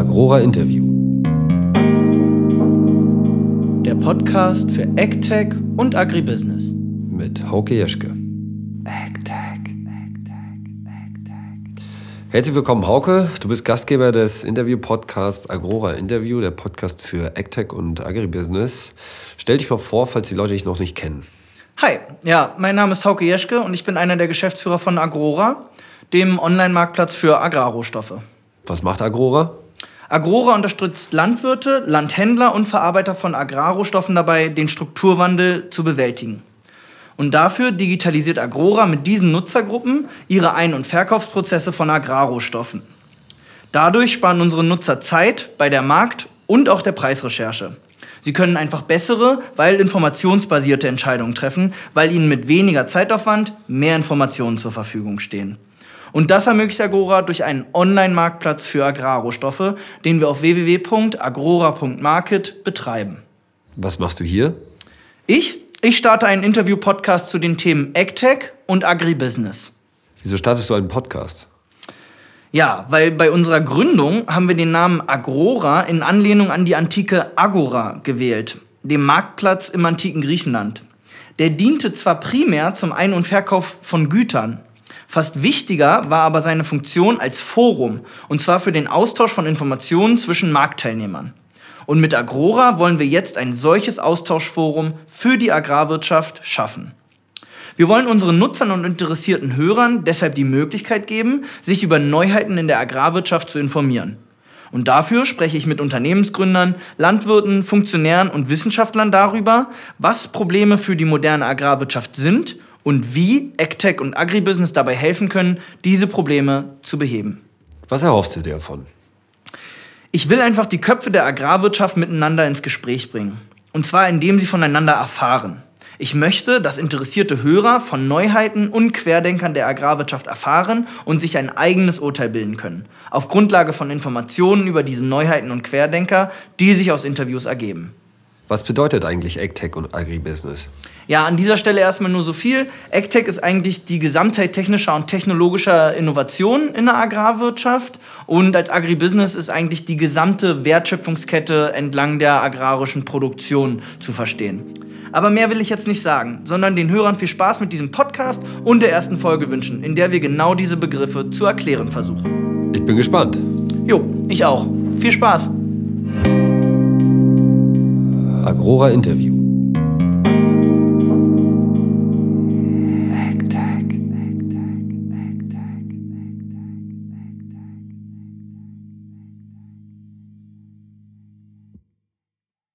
Agrora Interview. Der Podcast für AgTech und Agribusiness. Mit Hauke Jeschke. Herzlich willkommen, Hauke. Du bist Gastgeber des Interview-Podcasts Agrora Interview, der Podcast für AgTech und Agribusiness. Stell dich mal vor, falls die Leute dich noch nicht kennen. Hi, ja, mein Name ist Hauke Jeschke und ich bin einer der Geschäftsführer von Agrora, dem Online-Marktplatz für Agrarrohstoffe. Was macht Agrora? Agrora unterstützt Landwirte, Landhändler und Verarbeiter von Agrarrohstoffen dabei, den Strukturwandel zu bewältigen. Und dafür digitalisiert Agrora mit diesen Nutzergruppen ihre Ein- und Verkaufsprozesse von Agrarrohstoffen. Dadurch sparen unsere Nutzer Zeit bei der Markt- und auch der Preisrecherche. Sie können einfach bessere, weil informationsbasierte Entscheidungen treffen, weil ihnen mit weniger Zeitaufwand mehr Informationen zur Verfügung stehen. Und das ermöglicht Agrora durch einen Online-Marktplatz für Agrarrohstoffe, den wir auf www.agrora.market betreiben. Was machst du hier? Ich ich starte einen Interview-Podcast zu den Themen AgTech und Agribusiness. Wieso startest du einen Podcast? Ja, weil bei unserer Gründung haben wir den Namen Agrora in Anlehnung an die antike Agora gewählt, dem Marktplatz im antiken Griechenland. Der diente zwar primär zum Ein- und Verkauf von Gütern, Fast wichtiger war aber seine Funktion als Forum, und zwar für den Austausch von Informationen zwischen Marktteilnehmern. Und mit Agrora wollen wir jetzt ein solches Austauschforum für die Agrarwirtschaft schaffen. Wir wollen unseren Nutzern und interessierten Hörern deshalb die Möglichkeit geben, sich über Neuheiten in der Agrarwirtschaft zu informieren. Und dafür spreche ich mit Unternehmensgründern, Landwirten, Funktionären und Wissenschaftlern darüber, was Probleme für die moderne Agrarwirtschaft sind und wie AgTech und Agribusiness dabei helfen können, diese Probleme zu beheben. Was erhoffst du dir davon? Ich will einfach die Köpfe der Agrarwirtschaft miteinander ins Gespräch bringen. Und zwar indem sie voneinander erfahren. Ich möchte, dass interessierte Hörer von Neuheiten und Querdenkern der Agrarwirtschaft erfahren und sich ein eigenes Urteil bilden können. Auf Grundlage von Informationen über diese Neuheiten und Querdenker, die sich aus Interviews ergeben. Was bedeutet eigentlich AgTech und Agribusiness? Ja, an dieser Stelle erstmal nur so viel. AgTech ist eigentlich die Gesamtheit technischer und technologischer Innovationen in der Agrarwirtschaft und als Agribusiness ist eigentlich die gesamte Wertschöpfungskette entlang der agrarischen Produktion zu verstehen. Aber mehr will ich jetzt nicht sagen, sondern den Hörern viel Spaß mit diesem Podcast und der ersten Folge wünschen, in der wir genau diese Begriffe zu erklären versuchen. Ich bin gespannt. Jo, ich auch. Viel Spaß. Agrora Interview.